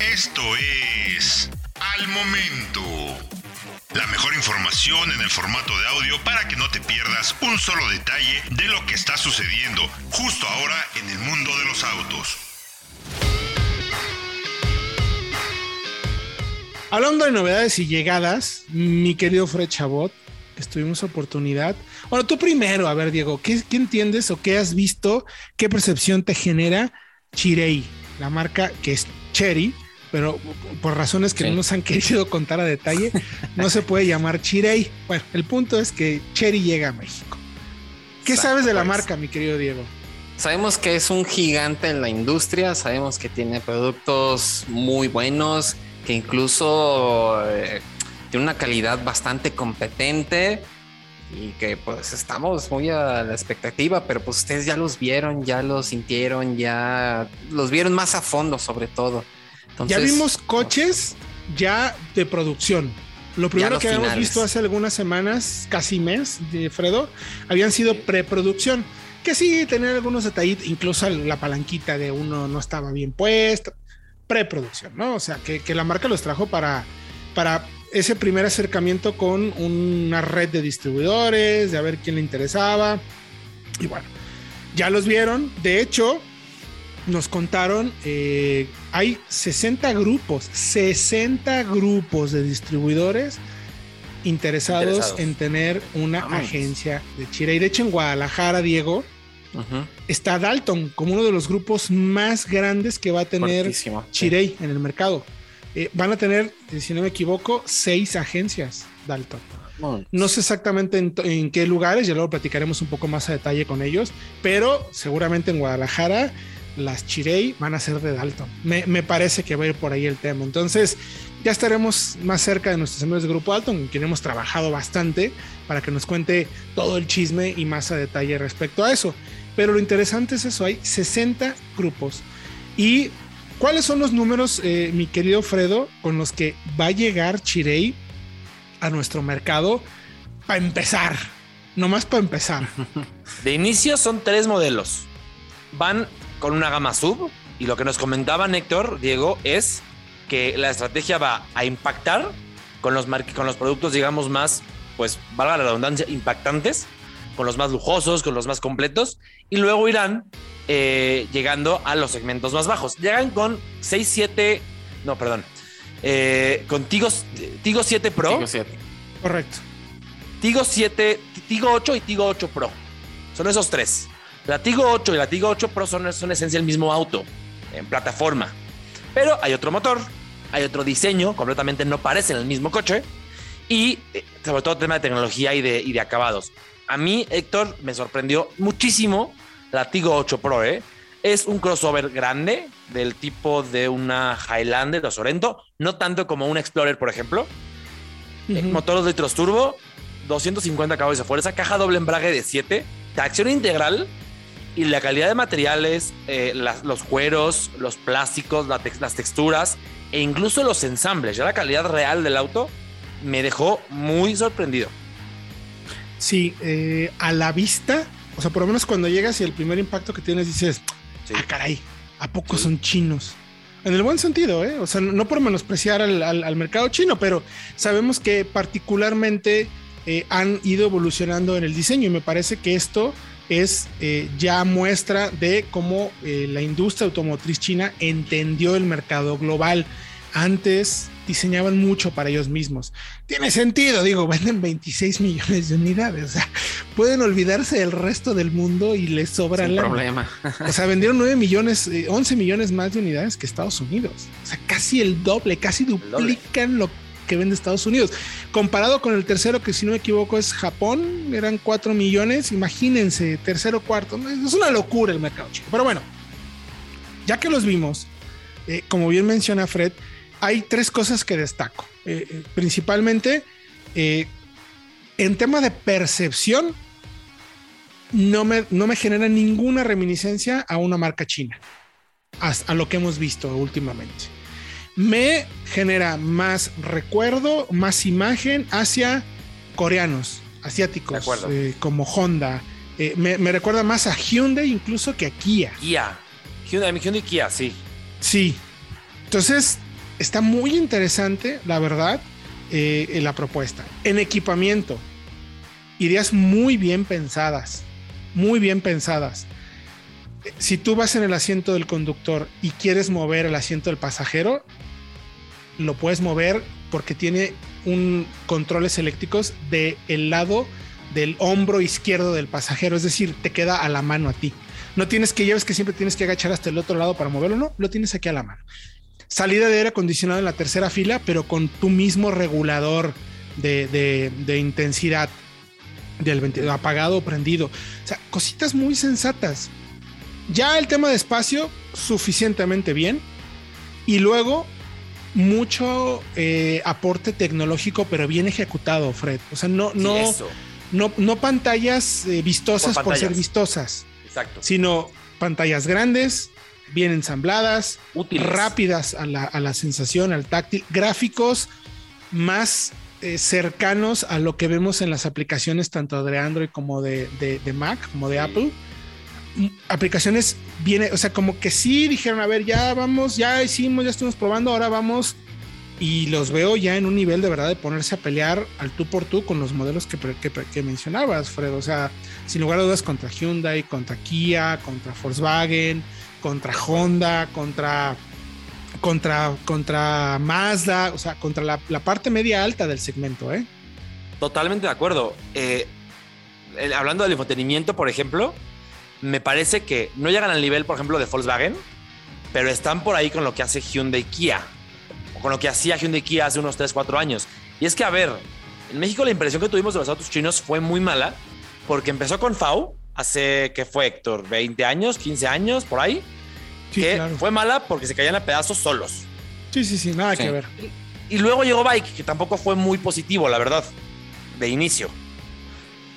Esto es Al Momento. La mejor información en el formato de audio para que no te pierdas un solo detalle de lo que está sucediendo justo ahora en el mundo de los autos. Hablando de novedades y llegadas, mi querido Fred Chabot, estuvimos oportunidad. Bueno, tú primero, a ver, Diego, ¿qué, ¿qué, entiendes o qué has visto? ¿Qué percepción te genera Chirei, la marca que es Cherry, pero por razones que no nos han querido contar a detalle, no se puede llamar Chirei. Bueno, el punto es que Cherry llega a México. ¿Qué sabes de la pues. marca, mi querido Diego? Sabemos que es un gigante en la industria, sabemos que tiene productos muy buenos, que incluso eh, tiene una calidad bastante competente y que pues estamos muy a la expectativa, pero pues ustedes ya los vieron, ya los sintieron, ya los vieron más a fondo sobre todo. ya vimos coches ya de producción. Lo primero que habíamos visto hace algunas semanas, casi mes, de Fredo, habían sido preproducción. Que sí, tenían algunos detallitos, incluso la palanquita de uno no estaba bien puesta. Preproducción, ¿no? O sea, que, que la marca los trajo para, para ese primer acercamiento con una red de distribuidores, de a ver quién le interesaba. Y bueno, ya los vieron. De hecho, nos contaron, eh, hay 60 grupos, 60 grupos de distribuidores interesados, en tener una agencia de Chile. Y de hecho en Guadalajara, Diego, está Dalton como uno de los grupos más grandes que va a tener Chirey en el mercado. Eh, van a tener, si no me equivoco, seis agencias, Dalton. No sé exactamente en, qué lugares, ya luego platicaremos un poco más a detalle con ellos, pero seguramente en Guadalajara las Chirey van a ser de Dalton. Me, parece que va a ir por ahí el tema. Entonces, ya estaremos más cerca de nuestros amigos de Grupo Dalton, con quien hemos trabajado bastante para que nos cuente todo el chisme y más a detalle respecto a eso. Pero lo interesante es eso, hay 60 grupos y ¿Cuáles son los números, eh, mi querido Fredo, con los que va a llegar Chirei a nuestro mercado para empezar? Nomás para empezar. De inicio son tres modelos. Van con una gama sub y lo que nos comentaba Héctor, Diego, es que la estrategia va a impactar con los, con los productos, digamos, más, pues, valga la redundancia, impactantes, con los más lujosos, con los más completos, y luego irán eh, llegando a los segmentos más bajos. Llegan con 6, 7, no, perdón, eh, con Tigo, Tigo 7 Pro. Tigo 7. Correcto. Tigo 7, Tigo 8 y Tigo 8 Pro. Son esos tres. La Tigo 8 y la Tigo 8 Pro son, son esencia el mismo auto, en plataforma. Pero hay otro motor, hay otro diseño, completamente no parecen el mismo coche. Y eh, sobre todo tema de tecnología y de, y de acabados. A mí, Héctor, me sorprendió muchísimo la Tigo 8 Pro, ¿eh? Es un crossover grande del tipo de una Highlander o Sorento, no tanto como un Explorer, por ejemplo. Uh Motor 2 litros turbo, 250 caballos de fuerza, caja doble embrague de 7, tracción integral y la calidad de materiales, eh, los cueros, los plásticos, las texturas e incluso los ensambles, ya la calidad real del auto me dejó muy sorprendido. Sí, eh, a la vista o sea, por lo menos cuando llegas y el primer impacto que tienes dices, ah, caray, ¿a poco son chinos? En el buen sentido, ¿eh? O sea, no por menospreciar al, mercado chino, pero sabemos que particularmente eh, han ido evolucionando en el diseño y me parece que esto es eh, ya muestra de cómo eh, la industria automotriz china entendió el mercado global. Antes diseñaban mucho para ellos mismos. Tiene sentido, digo, venden 26 millones de unidades. O sea, pueden olvidarse del resto del mundo y les sobra la. problema. O sea, vendieron 9 millones, 11 eh, millones más de unidades que Estados Unidos. O sea, casi el doble, casi duplican lo que vende Estados Unidos. Comparado con el tercero, que si no me equivoco es Japón, eran 4 millones. Imagínense, tercero, cuarto. Es una locura el mercado chico. Pero bueno, ya que los vimos, eh, como bien menciona Fred, hay tres cosas que destaco. Eh, eh, principalmente, eh, en tema de percepción, no me, no me genera ninguna reminiscencia a una marca china, a, lo que hemos visto últimamente. Me genera más recuerdo, más imagen hacia coreanos, asiáticos, como Honda. Me, me, recuerda más a Hyundai incluso que a Kia. Kia. Hyundai, Hyundai Kia, sí. Sí, Entonces, está muy interesante, la verdad, eh, la propuesta. En equipamiento, ideas muy bien pensadas, muy bien pensadas. Si tú vas en el asiento del conductor y quieres mover el asiento del pasajero, lo puedes mover porque tiene un controles eléctricos del el lado del hombro izquierdo del pasajero, es decir, te queda a la mano a ti. No tienes que lleves que siempre tienes que agachar hasta el otro lado para moverlo, no, lo tienes aquí a la mano. Salida de aire acondicionado en la tercera fila, pero con tu mismo regulador de, de intensidad del ventilador apagado o prendido. O sea, cositas muy sensatas. Ya el tema de espacio, suficientemente bien. Y luego, mucho eh, aporte tecnológico, pero bien ejecutado, Fred. O sea, no, no, no, no, pantallas eh, vistosas por, ser vistosas. Exacto. Sino pantallas grandes, bien ensambladas, rápidas a la, a la sensación, al táctil, gráficos más eh, cercanos a lo que vemos en las aplicaciones tanto de Android como de, Mac, como de Apple. Mm, aplicaciones viene, o sea, como que sí dijeron, a ver, ya vamos, ya hicimos, ya estuvimos probando, ahora vamos y los veo ya en un nivel de verdad de ponerse a pelear al tú por tú con los modelos que, que, que, mencionabas, Fred. O sea, sin lugar a dudas contra Hyundai, contra Kia, contra Volkswagen, contra Honda, contra contra, contra Mazda, o sea, contra la, parte media alta del segmento, ¿eh? Totalmente de acuerdo. Eh, hablando del infotenimiento, por ejemplo, me parece que no llegan al nivel, por ejemplo, de Volkswagen, pero están por ahí con lo que hace Hyundai Kia, o con lo que hacía Hyundai Kia hace unos 3, 4 años. Y es que, a ver, en México la impresión que tuvimos de los autos chinos fue muy mala, porque empezó con FAU, hace, ¿qué fue, Héctor? ¿20 años, 15 años, por ahí? que fue mala porque se caían a pedazos solos. Sí, sí, sí, nada que ver. Y, luego llegó Bike, que tampoco fue muy positivo, la verdad, de inicio.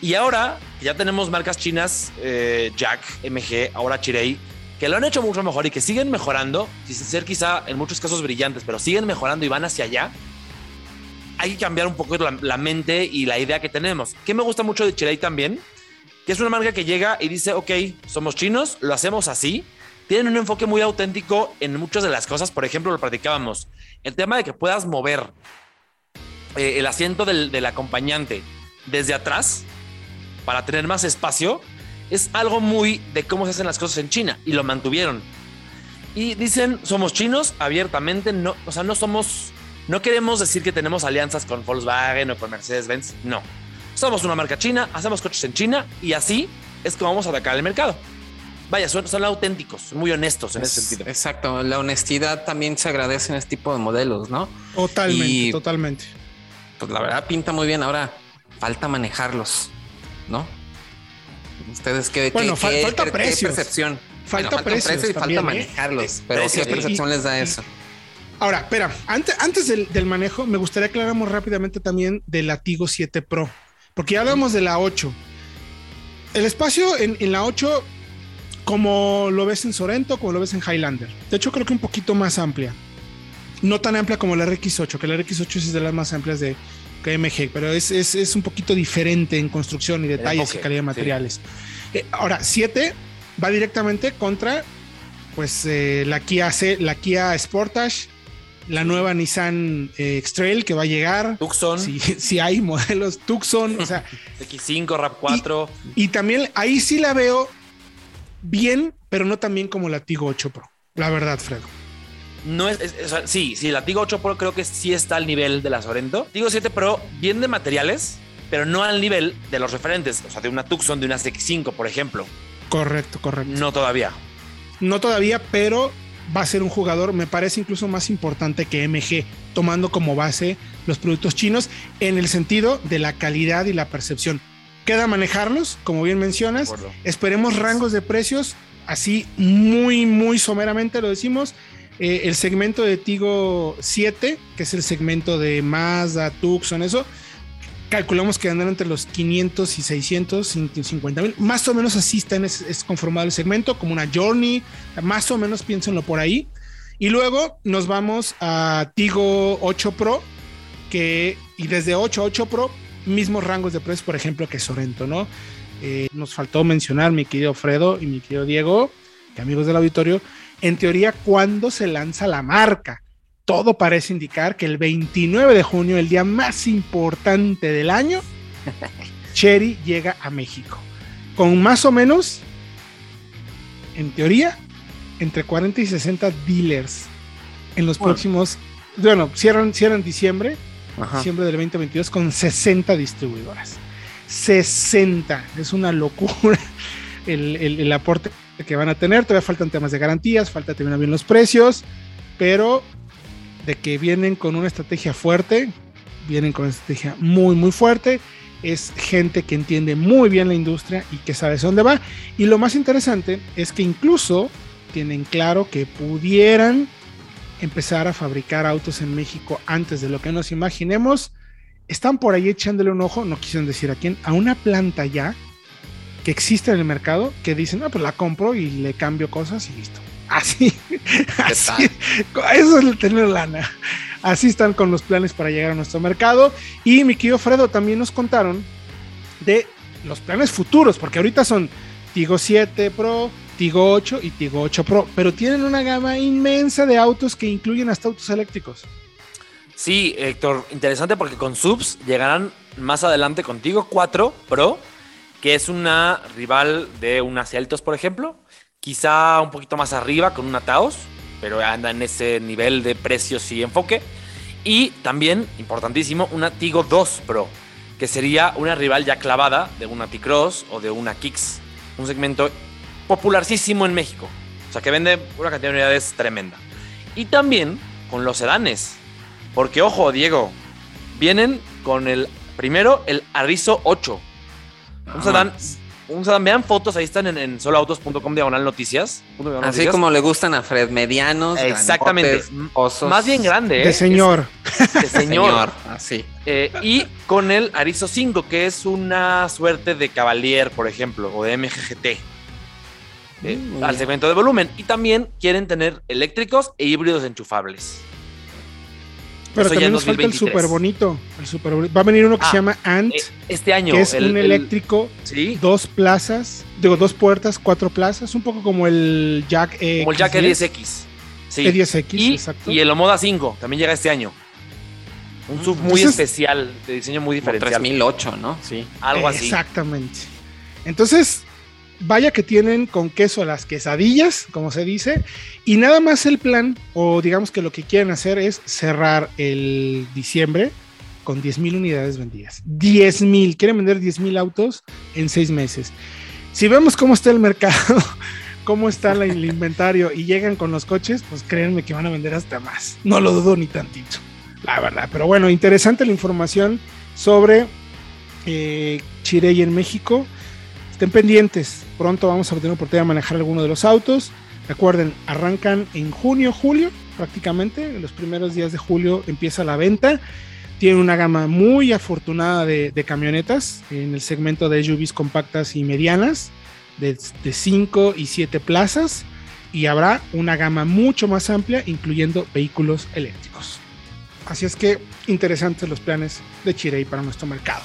Y ahora ya tenemos marcas chinas, eh, Jack, MG, ahora Chirei, que lo han hecho mucho mejor y que siguen mejorando, sin ser quizá en muchos casos brillantes, pero siguen mejorando y van hacia allá. Hay que cambiar un poco la, la mente y la idea que tenemos. ¿Qué me gusta mucho de Chirei también? Que es una marca que llega y dice, ok, somos chinos, lo hacemos así, tienen un enfoque muy auténtico en muchas de las cosas. Por ejemplo, lo platicábamos, el tema de que puedas mover eh, el asiento del, acompañante desde atrás para tener más espacio es algo muy de cómo se hacen las cosas en China y lo mantuvieron. Y dicen, somos chinos abiertamente, no, o sea, no somos, no queremos decir que tenemos alianzas con Volkswagen o con Mercedes-Benz, no. Somos una marca china, hacemos coches en China y así es como vamos a atacar el mercado vaya, son, son auténticos, muy honestos en ese sentido. Exacto, la honestidad también se agradece en este tipo de modelos, ¿no? Totalmente, totalmente. Pues la verdad pinta muy bien, ahora falta manejarlos, ¿no? Ustedes qué, bueno, qué, falta precio. percepción. Falta, precio y falta ¿eh? manejarlos, pero ¿qué percepción les da eso? Ahora, espera, antes, antes del, manejo, me gustaría aclaramos rápidamente también del Latigo 7 Pro, porque ya hablamos de la 8. El espacio en, en la 8 como lo ves en Sorento, como lo ves en Highlander. De hecho, creo que un poquito más amplia. No tan amplia como la RX8, que la RX8 es de las más amplias de KMG, pero es, es, un poquito diferente en construcción y detalles y calidad de materiales. Eh, ahora, 7 va directamente contra pues eh, la Kia C, la Kia Sportage, la nueva Nissan eh, X-Trail que va a llegar. Tucson. Si, hay modelos Tucson, o sea. X5, RAP4. y, también ahí sí la veo bien, pero no tan bien como la Tigo 8 Pro. La verdad, Fredo. No es, sí, sí, la Tigo 8 Pro creo que sí está al nivel de la Sorento. Tigo 7 Pro, bien de materiales, pero no al nivel de los referentes, o sea, de una Tucson, de una X5, por ejemplo. Correcto, correcto. No todavía. No todavía, pero va a ser un jugador, me parece incluso más importante que MG, tomando como base los productos chinos en el sentido de la calidad y la percepción. Queda manejarlos, como bien mencionas. Esperemos rangos de precios, así muy, muy someramente lo decimos. Eh, el segmento de Tigo 7, que es el segmento de Mazda, Tucson, eso, calculamos que andan entre los 500 y 650 mil. Más o menos así está es, conformado el segmento, como una Journey, más o menos piénsenlo por ahí. Y luego nos vamos a Tigo 8 Pro, que, y desde 8 8 Pro mismos rangos de precios, por ejemplo, que Sorento, ¿no? Eh, nos faltó mencionar, mi querido Fredo y mi querido Diego, que amigos del auditorio, en teoría, ¿cuándo se lanza la marca? Todo parece indicar que el 29 de junio, el día más importante del año, Cherry llega a México. Con más o menos, en teoría, entre 40 y 60 dealers en los próximos. Bueno, cierran, cierran diciembre, diciembre del 2022, con 60 distribuidoras. 60. Es una locura el, el, aporte que van a tener. Todavía faltan temas de garantías, falta terminar bien los precios, pero de que vienen con una estrategia fuerte, vienen con una estrategia muy, muy fuerte. Es gente que entiende muy bien la industria y que sabe dónde va. Y lo más interesante es que incluso tienen claro que pudieran empezar a fabricar autos en México antes de lo que nos imaginemos. Están por ahí echándole un ojo, no quisieron decir a quién, a una planta ya que existe en el mercado que dicen, no, pues la compro y le cambio cosas y listo. Así, así eso es el tener lana. Así están con los planes para llegar a nuestro mercado. Y mi querido Fredo también nos contaron de los planes futuros, porque ahorita son Tigo 7 Pro, Tigo 8 y Tigo 8 Pro, pero tienen una gama inmensa de autos que incluyen hasta autos eléctricos. Sí, Héctor, interesante porque con subs llegarán más adelante con Tigo 4 Pro, que es una rival de una Celtos, por ejemplo, quizá un poquito más arriba con una Taos, pero anda en ese nivel de precios y enfoque. Y también, importantísimo, una Tigo 2 Pro, que sería una rival ya clavada de una T-Cross o de una Kicks, un segmento popularísimo en México. O sea, que vende una cantidad de unidades tremenda. Y también con los sedanes. Porque, ojo, Diego, vienen con el primero, el Arrizo 8. Un sedán, un sedán, vean fotos, ahí están en, en soloautos.com diagonal noticias. Así como le gustan a Fred, medianos. Exactamente. Más bien grande, ¿eh? De señor. de señor. Así. Eh, y con el Arizo 5, que es una suerte de Cavalier, por ejemplo, o de MGGT. Eh, al segmento de volumen. Y también quieren tener eléctricos e híbridos enchufables. Pero también nos falta el súper bonito, Va a venir uno que se ah, llama Ant. Eh, este año. Que es un eléctrico, dos plazas, digo, dos puertas, cuatro plazas, un poco como el Jack E. Como el Jack E10X. Sí. E10X, y, exacto. Y el Omoda 5 también llega este año. Un sub muy especial, de diseño muy diferente. 3008, ¿no? Sí. Algo así. Exactamente. Entonces, vaya que tienen con queso las quesadillas, como se dice, y nada más el plan, o digamos que lo que quieren hacer es cerrar el diciembre con 10 mil unidades vendidas. 10 mil, quieren vender 10 mil autos en seis meses. Si vemos cómo está el mercado, cómo está el inventario y llegan con los coches, pues créanme que van a vender hasta más. No lo dudo ni tantito, la verdad. Pero bueno, interesante la información sobre eh, Chirey en México. Estén pendientes, pronto vamos a tener oportunidad de manejar alguno de los autos. Recuerden, arrancan en junio, julio, prácticamente. En los primeros días de julio empieza la venta. Tienen una gama muy afortunada de, camionetas en el segmento de SUVs compactas y medianas, de 5 y 7 plazas. Y habrá una gama mucho más amplia, incluyendo vehículos eléctricos. Así es que interesantes los planes de Chirey para nuestro mercado.